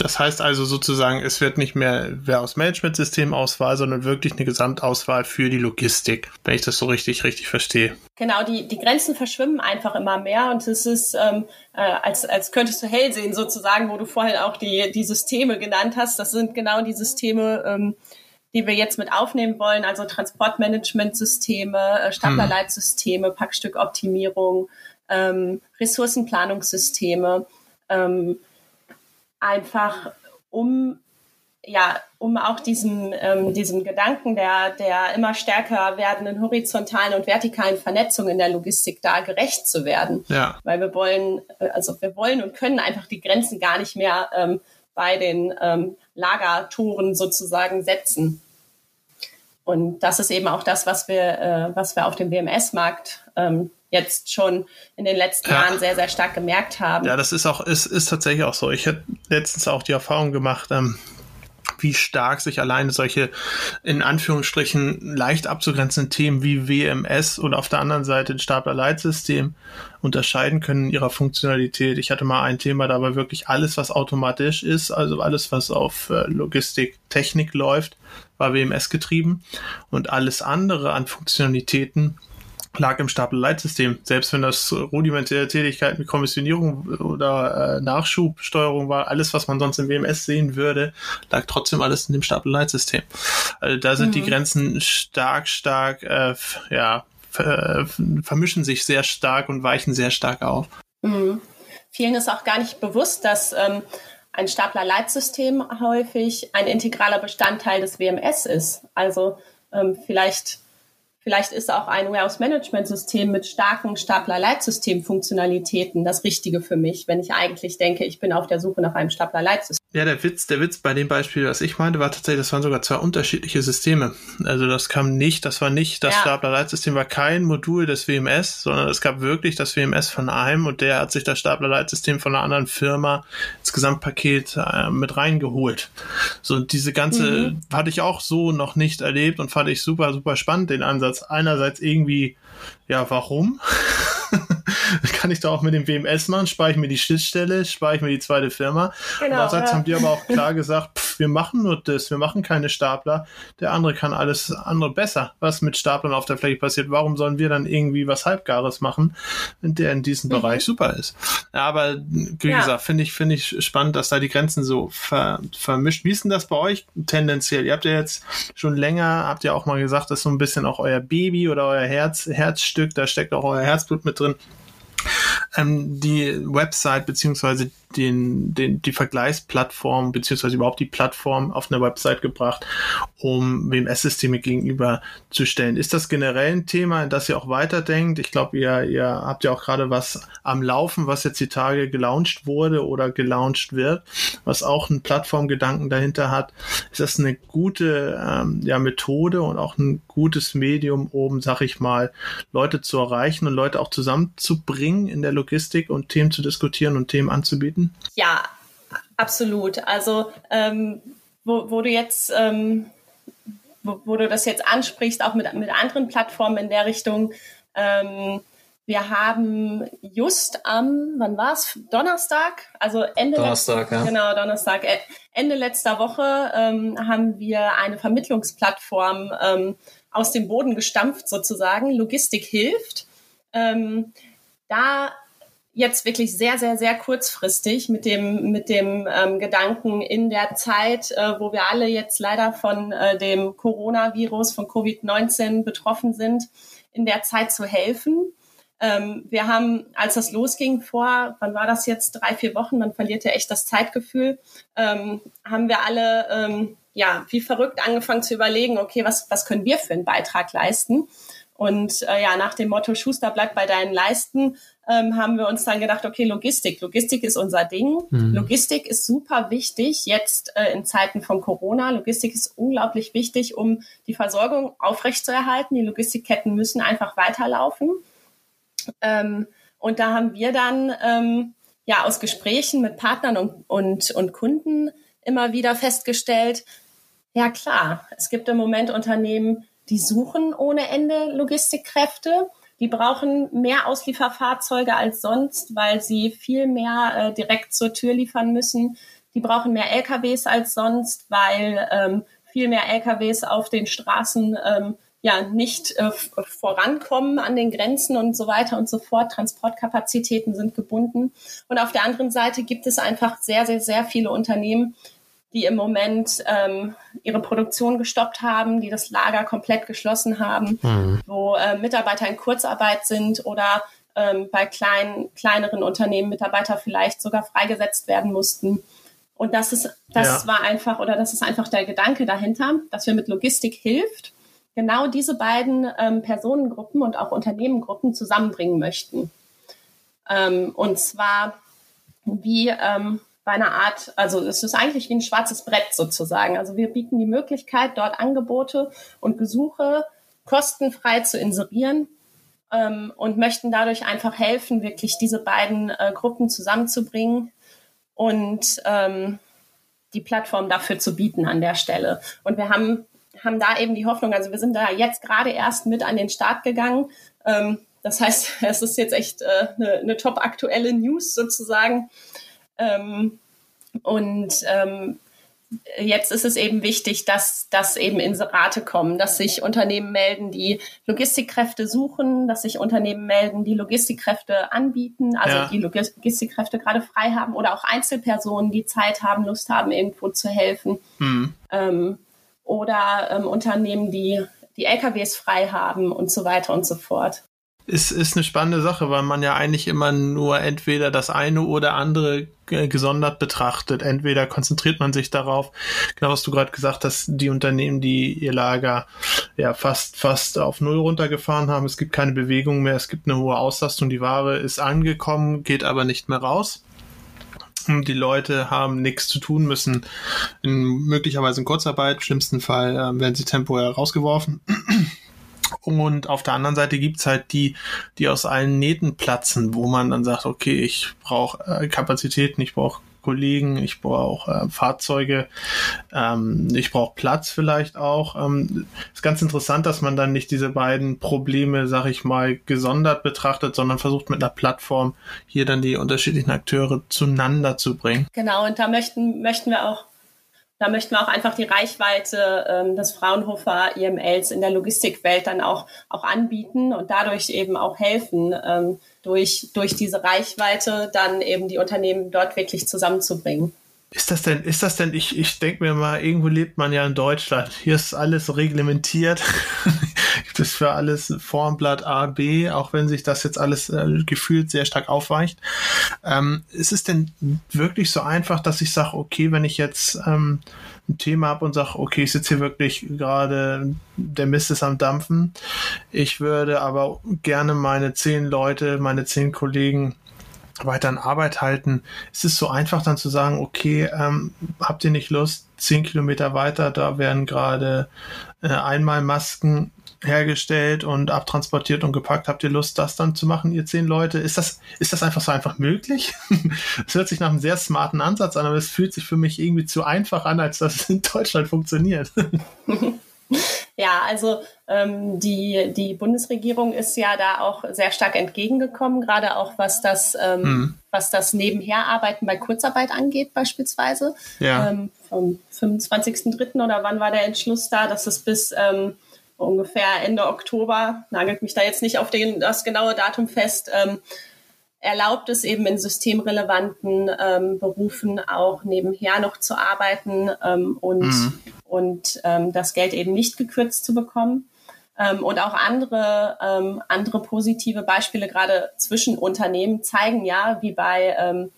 Das heißt also sozusagen, es wird nicht mehr wer aus Management-System Auswahl, sondern wirklich eine Gesamtauswahl für die Logistik, wenn ich das so richtig, richtig verstehe. Genau, die, die Grenzen verschwimmen einfach immer mehr und es ist, ähm, äh, als, als könntest du hell sehen sozusagen, wo du vorhin auch die, die Systeme genannt hast. Das sind genau die Systeme, ähm, die wir jetzt mit aufnehmen wollen, also Transportmanagementsysteme, äh, Staplerleitsysteme, hm. Packstückoptimierung, ähm, Ressourcenplanungssysteme. Ähm, einfach um ja, um auch diesem, ähm, diesem Gedanken der, der immer stärker werdenden horizontalen und vertikalen Vernetzung in der Logistik da gerecht zu werden. Ja. Weil wir wollen, äh, also wir wollen und können einfach die Grenzen gar nicht mehr ähm, bei den ähm, Lagertoren sozusagen setzen. Und das ist eben auch das, was wir, äh, was wir auf dem WMS-Markt ähm, jetzt schon in den letzten ja. Jahren sehr, sehr stark gemerkt haben. Ja, das ist auch, ist, ist tatsächlich auch so. Ich hätte letztens auch die Erfahrung gemacht, ähm, wie stark sich alleine solche in Anführungsstrichen leicht abzugrenzenden Themen wie WMS und auf der anderen Seite ein Stapler-Leitsystem unterscheiden können in ihrer Funktionalität. Ich hatte mal ein Thema, da war wirklich alles, was automatisch ist, also alles, was auf äh, Logistik, Technik läuft, war WMS getrieben und alles andere an Funktionalitäten lag im Stapel-Leitsystem. Selbst wenn das rudimentäre Tätigkeiten wie Kommissionierung oder äh, Nachschubsteuerung war, alles, was man sonst im WMS sehen würde, lag trotzdem alles in dem Stapel-Leitsystem. Also da sind mhm. die Grenzen stark, stark, äh, ja, ver vermischen sich sehr stark und weichen sehr stark auf. Mhm. Vielen ist auch gar nicht bewusst, dass ähm, ein Stapler-Leitsystem häufig ein integraler Bestandteil des WMS ist. Also ähm, vielleicht Vielleicht ist auch ein Warehouse-Management-System mit starken Stapler-Leitsystem-Funktionalitäten das Richtige für mich, wenn ich eigentlich denke, ich bin auf der Suche nach einem Stapler-Leitsystem. Ja, der Witz, der Witz bei dem Beispiel, was ich meinte, war tatsächlich, das waren sogar zwei unterschiedliche Systeme. Also das kam nicht, das war nicht, das ja. Stapler-Leitsystem war kein Modul des WMS, sondern es gab wirklich das WMS von einem und der hat sich das Stapler-Leitsystem von einer anderen Firma ins Gesamtpaket äh, mit reingeholt. So, diese ganze, mhm. hatte ich auch so noch nicht erlebt und fand ich super, super spannend, den Ansatz. Einerseits irgendwie, ja, warum? <laughs> kann ich da auch mit dem WMS machen, spare ich mir die Schnittstelle, spare ich mir die zweite Firma. Genau, Andererseits ja. haben die aber auch klar gesagt, pff, wir machen nur das, wir machen keine Stapler. Der andere kann alles andere besser. Was mit Staplern auf der Fläche passiert, warum sollen wir dann irgendwie was Halbgares machen, wenn der in diesem mhm. Bereich super ist? Ja, aber wie ja. gesagt, finde ich, finde ich spannend, dass da die Grenzen so ver, vermischt. Wie ist denn das bei euch tendenziell? Ihr habt ja jetzt schon länger, habt ihr auch mal gesagt, das ist so ein bisschen auch euer Baby oder euer Herz, Herzstück, da steckt auch euer Herzblut mit drin die Website beziehungsweise den, den, die Vergleichsplattform beziehungsweise überhaupt die Plattform auf eine Website gebracht, um WMS-Systeme gegenüberzustellen. Ist das generell ein Thema, in das ihr auch weiterdenkt? Ich glaube, ihr, ihr habt ja auch gerade was am Laufen, was jetzt die Tage gelauncht wurde oder gelauncht wird, was auch einen Plattformgedanken dahinter hat. Ist das eine gute ähm, ja, Methode und auch ein gutes Medium, um, sag ich mal, Leute zu erreichen und Leute auch zusammenzubringen in der Logistik und Themen zu diskutieren und Themen anzubieten? Finden? Ja, absolut. Also ähm, wo, wo du jetzt ähm, wo, wo, du das jetzt ansprichst, auch mit, mit anderen Plattformen in der Richtung. Ähm, wir haben just am, wann war es? Donnerstag, also Ende Donnerstag, ja. genau Donnerstag, äh, Ende letzter Woche ähm, haben wir eine Vermittlungsplattform ähm, aus dem Boden gestampft sozusagen. Logistik hilft. Ähm, da jetzt wirklich sehr, sehr, sehr kurzfristig mit dem, mit dem ähm, Gedanken in der Zeit, äh, wo wir alle jetzt leider von äh, dem Coronavirus, von Covid-19 betroffen sind, in der Zeit zu helfen. Ähm, wir haben, als das losging vor, wann war das jetzt, drei, vier Wochen, man verliert ja echt das Zeitgefühl, ähm, haben wir alle, ähm, ja, wie verrückt angefangen zu überlegen, okay, was, was können wir für einen Beitrag leisten? Und äh, ja, nach dem Motto Schuster bleibt bei deinen Leisten, ähm, haben wir uns dann gedacht, okay, Logistik. Logistik ist unser Ding. Mhm. Logistik ist super wichtig jetzt äh, in Zeiten von Corona. Logistik ist unglaublich wichtig, um die Versorgung aufrechtzuerhalten. Die Logistikketten müssen einfach weiterlaufen. Ähm, und da haben wir dann ähm, ja aus Gesprächen mit Partnern und, und, und Kunden immer wieder festgestellt, ja klar, es gibt im Moment Unternehmen, die suchen ohne Ende Logistikkräfte. Die brauchen mehr Auslieferfahrzeuge als sonst, weil sie viel mehr äh, direkt zur Tür liefern müssen. Die brauchen mehr LKWs als sonst, weil ähm, viel mehr LKWs auf den Straßen ähm, ja nicht äh, vorankommen an den Grenzen und so weiter und so fort. Transportkapazitäten sind gebunden. Und auf der anderen Seite gibt es einfach sehr, sehr, sehr viele Unternehmen, die im Moment ähm, ihre Produktion gestoppt haben, die das Lager komplett geschlossen haben, mhm. wo äh, Mitarbeiter in Kurzarbeit sind oder ähm, bei kleinen, kleineren Unternehmen Mitarbeiter vielleicht sogar freigesetzt werden mussten. Und das ist, das ja. war einfach, oder das ist einfach der Gedanke dahinter, dass wir mit Logistik hilft, genau diese beiden ähm, Personengruppen und auch Unternehmengruppen zusammenbringen möchten. Ähm, und zwar wie ähm, bei einer Art, also es ist eigentlich wie ein schwarzes Brett sozusagen. Also wir bieten die Möglichkeit, dort Angebote und Gesuche kostenfrei zu inserieren ähm, und möchten dadurch einfach helfen, wirklich diese beiden äh, Gruppen zusammenzubringen und ähm, die Plattform dafür zu bieten an der Stelle. Und wir haben, haben da eben die Hoffnung, also wir sind da jetzt gerade erst mit an den Start gegangen. Ähm, das heißt, <laughs> es ist jetzt echt äh, eine, eine top aktuelle News sozusagen. Ähm, und ähm, jetzt ist es eben wichtig, dass, dass eben Inserate kommen, dass sich Unternehmen melden, die Logistikkräfte suchen, dass sich Unternehmen melden, die Logistikkräfte anbieten, also ja. die Logistikkräfte gerade frei haben oder auch Einzelpersonen, die Zeit haben, Lust haben, irgendwo zu helfen. Mhm. Ähm, oder ähm, Unternehmen, die die LKWs frei haben und so weiter und so fort ist, ist eine spannende Sache, weil man ja eigentlich immer nur entweder das eine oder andere gesondert betrachtet. Entweder konzentriert man sich darauf, genau was du gerade gesagt hast, die Unternehmen, die ihr Lager ja fast, fast auf Null runtergefahren haben. Es gibt keine Bewegung mehr, es gibt eine hohe Auslastung, die Ware ist angekommen, geht aber nicht mehr raus. Die Leute haben nichts zu tun, müssen in möglicherweise in Kurzarbeit, im schlimmsten Fall äh, werden sie temporär rausgeworfen. Und auf der anderen Seite gibt's halt die, die aus allen Nähten platzen, wo man dann sagt, okay, ich brauche äh, Kapazitäten, ich brauche Kollegen, ich brauche äh, Fahrzeuge, ähm, ich brauche Platz vielleicht auch. Ähm, ist ganz interessant, dass man dann nicht diese beiden Probleme, sag ich mal, gesondert betrachtet, sondern versucht mit einer Plattform hier dann die unterschiedlichen Akteure zueinander zu bringen. Genau, und da möchten, möchten wir auch da möchten wir auch einfach die Reichweite ähm, des Fraunhofer IMLs in der Logistikwelt dann auch, auch anbieten und dadurch eben auch helfen, ähm, durch, durch diese Reichweite dann eben die Unternehmen dort wirklich zusammenzubringen. Ist das denn, ist das denn, ich, ich denke mir mal, irgendwo lebt man ja in Deutschland. Hier ist alles reglementiert. <laughs> Gibt es für alles Formblatt A, B, auch wenn sich das jetzt alles äh, gefühlt sehr stark aufweicht. Ähm, ist es denn wirklich so einfach, dass ich sage, okay, wenn ich jetzt ähm, ein Thema habe und sage, okay, ich sitze hier wirklich gerade, der Mist ist am Dampfen. Ich würde aber gerne meine zehn Leute, meine zehn Kollegen weiter an Arbeit halten, ist es so einfach dann zu sagen, okay, ähm, habt ihr nicht Lust, zehn Kilometer weiter, da werden gerade äh, einmal Masken hergestellt und abtransportiert und gepackt. Habt ihr Lust, das dann zu machen, ihr zehn Leute? Ist das, ist das einfach so einfach möglich? <laughs> Es hört sich nach einem sehr smarten Ansatz an, aber es fühlt sich für mich irgendwie zu einfach an, als dass es in Deutschland funktioniert. <laughs> Ja, also ähm, die, die Bundesregierung ist ja da auch sehr stark entgegengekommen, gerade auch was das, ähm, mhm. was das Nebenherarbeiten bei Kurzarbeit angeht, beispielsweise. Ja. Ähm, vom 25.03. oder wann war der Entschluss da, dass es bis ähm, ungefähr Ende Oktober, nagelt mich da jetzt nicht auf den, das genaue Datum fest, ähm, erlaubt es eben in systemrelevanten ähm, Berufen auch nebenher noch zu arbeiten ähm, und, mhm. und ähm, das Geld eben nicht gekürzt zu bekommen. Ähm, und auch andere, ähm, andere positive Beispiele, gerade zwischen Unternehmen, zeigen ja, wie bei ähm,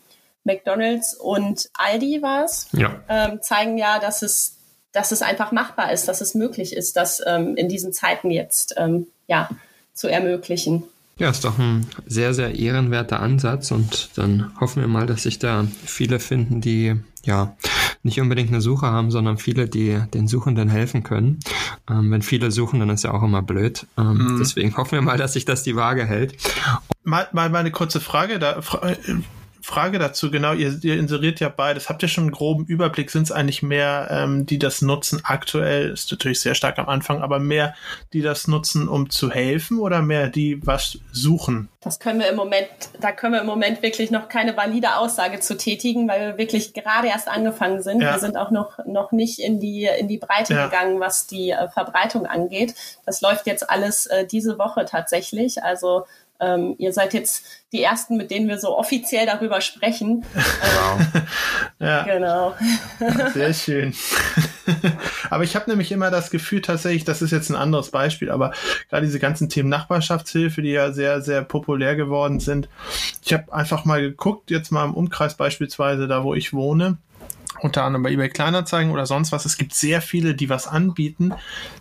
McDonald's und Aldi war es, ja. ähm, zeigen ja, dass es, dass es einfach machbar ist, dass es möglich ist, dass ähm, in diesen Zeiten jetzt ähm, ja, zu ermöglichen. Ja, ist doch ein sehr, sehr ehrenwerter Ansatz und dann hoffen wir mal, dass sich da viele finden, die ja nicht unbedingt eine Suche haben, sondern viele, die den Suchenden helfen können. Ähm, wenn viele suchen, dann ist ja auch immer blöd. Ähm, mhm. Deswegen hoffen wir mal, dass sich das die Waage hält. Mal, mal meine kurze Frage da. Fra Frage dazu, genau, ihr, ihr inseriert ja beides. Habt ihr schon einen groben Überblick? Sind es eigentlich mehr, ähm, die das nutzen aktuell, ist natürlich sehr stark am Anfang, aber mehr, die das nutzen, um zu helfen oder mehr, die was suchen? Das können wir im Moment, da können wir im Moment wirklich noch keine valide Aussage zu tätigen, weil wir wirklich gerade erst angefangen sind. Ja. Wir sind auch noch, noch nicht in die, in die Breite ja. gegangen, was die äh, Verbreitung angeht. Das läuft jetzt alles äh, diese Woche tatsächlich. Also ähm, ihr seid jetzt die ersten, mit denen wir so offiziell darüber sprechen. Wow. ja. Genau. Sehr schön. <laughs> aber ich habe nämlich immer das Gefühl tatsächlich, das ist jetzt ein anderes Beispiel, aber gerade diese ganzen Themen Nachbarschaftshilfe, die ja sehr, sehr populär geworden sind. Ich habe einfach mal geguckt, jetzt mal im Umkreis beispielsweise, da wo ich wohne, unter anderem bei eBay Kleinanzeigen oder sonst was. Es gibt sehr viele, die was anbieten,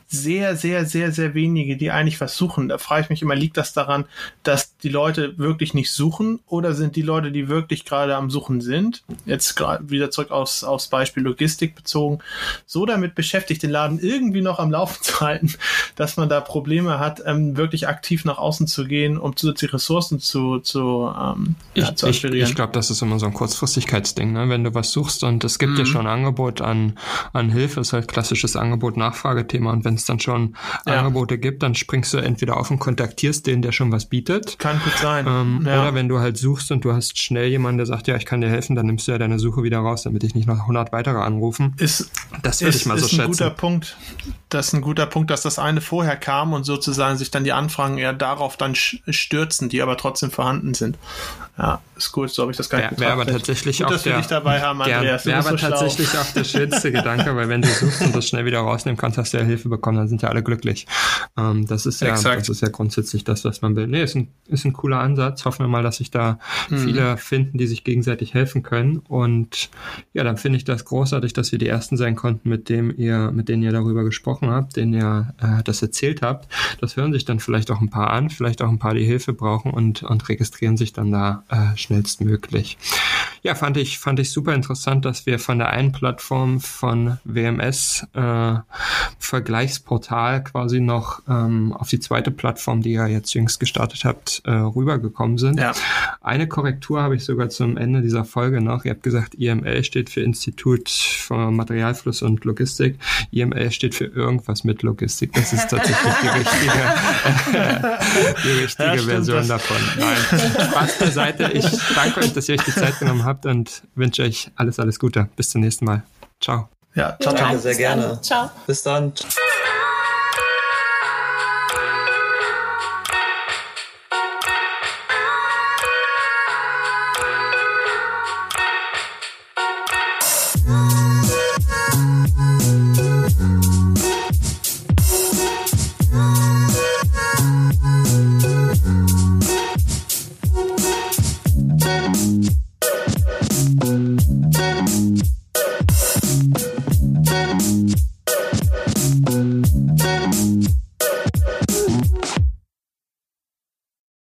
sehr, sehr, sehr, sehr wenige, die eigentlich was suchen. Da frage ich mich immer, liegt das daran, dass die Leute wirklich nicht suchen oder sind die Leute, die wirklich gerade am Suchen sind, jetzt gerade wieder zurück aufs, aufs Beispiel Logistik bezogen, so damit beschäftigt, den Laden irgendwie noch am Laufen <laughs> zu halten, dass man da Probleme hat, ähm, wirklich aktiv nach außen zu gehen, um zusätzliche Ressourcen zu, zu, ähm, ich, ja, zu. Ich, ich glaube, das ist immer so ein Kurzfristigkeitsding, ne? wenn du was suchst und es gibt mhm. ja schon ein Angebot an, an Hilfe, ist halt klassisches Angebot-Nachfragethema und wenn es dann schon ja. Angebote gibt, dann springst du entweder auf und kontaktierst den, der schon was bietet. Kann gut sein. Ähm, ja. Oder wenn du halt suchst und du hast schnell jemanden, der sagt, ja, ich kann dir helfen, dann nimmst du ja deine Suche wieder raus, damit ich nicht noch 100 weitere anrufen. Ist, das würde ich mal so schätzen. Ist ein guter Punkt. Das ist ein guter Punkt, dass das eine vorher kam und sozusagen sich dann die Anfragen eher darauf dann stürzen, die aber trotzdem vorhanden sind. Ja, ist gut, so habe ich das gar nicht Wäre aber tatsächlich gut, auch dass der, wir dich dabei haben, Andreas. Wäre aber so tatsächlich auch der schönste Gedanke, weil wenn du suchst und das schnell wieder rausnehmen kannst, hast du ja Hilfe bekommen, dann sind ja alle glücklich. Ähm, das ist ja, Exakt. das ist ja grundsätzlich das, was man will. Nee, ist ein, ist ein cooler Ansatz. Hoffen wir mal, dass sich da mhm. viele finden, die sich gegenseitig helfen können. Und ja, dann finde ich das großartig, dass wir die ersten sein konnten, mit dem ihr, mit denen ihr darüber gesprochen habt, denen ihr äh, das erzählt habt. Das hören sich dann vielleicht auch ein paar an, vielleicht auch ein paar, die Hilfe brauchen und, und registrieren sich dann da äh, schnellstmöglich. Ja, fand ich, fand ich super interessant, dass wir von der einen Plattform von WMS äh, Vergleichsportal quasi noch ähm, auf die zweite Plattform, die ihr jetzt jüngst gestartet habt, äh, rübergekommen sind. Ja. Eine Korrektur habe ich sogar zum Ende dieser Folge noch. Ihr habt gesagt, IML steht für Institut für Materialfluss und Logistik. IML steht für irgendwas mit Logistik. Das ist tatsächlich die richtige, <laughs> die richtige ja, Version das. davon. Nein, Spaß beiseite. Ich danke euch, dass ihr euch die Zeit genommen habt und wünsche euch alles, alles Gute. Bis zum nächsten Mal. Ciao. Ja, ciao, ciao. Danke, sehr gerne. Ciao. Bis dann.